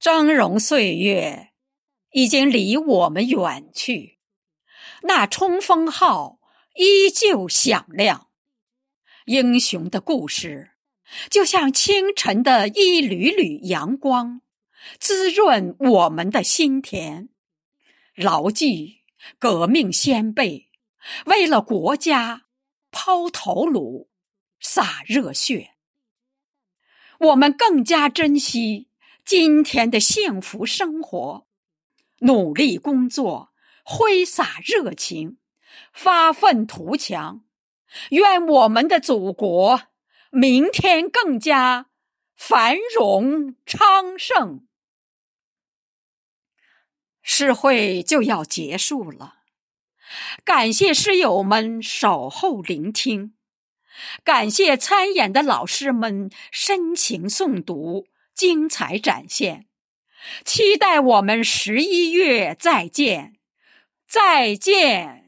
峥嵘岁月已经离我们远去，那冲锋号依旧响亮。英雄的故事，就像清晨的一缕缕阳光，滋润我们的心田。牢记革命先辈为了国家抛头颅、洒热血，我们更加珍惜。今天的幸福生活，努力工作，挥洒热情，发愤图强。愿我们的祖国明天更加繁荣昌盛。诗会就要结束了，感谢诗友们守候聆听，感谢参演的老师们深情诵读。精彩展现，期待我们十一月再见，再见。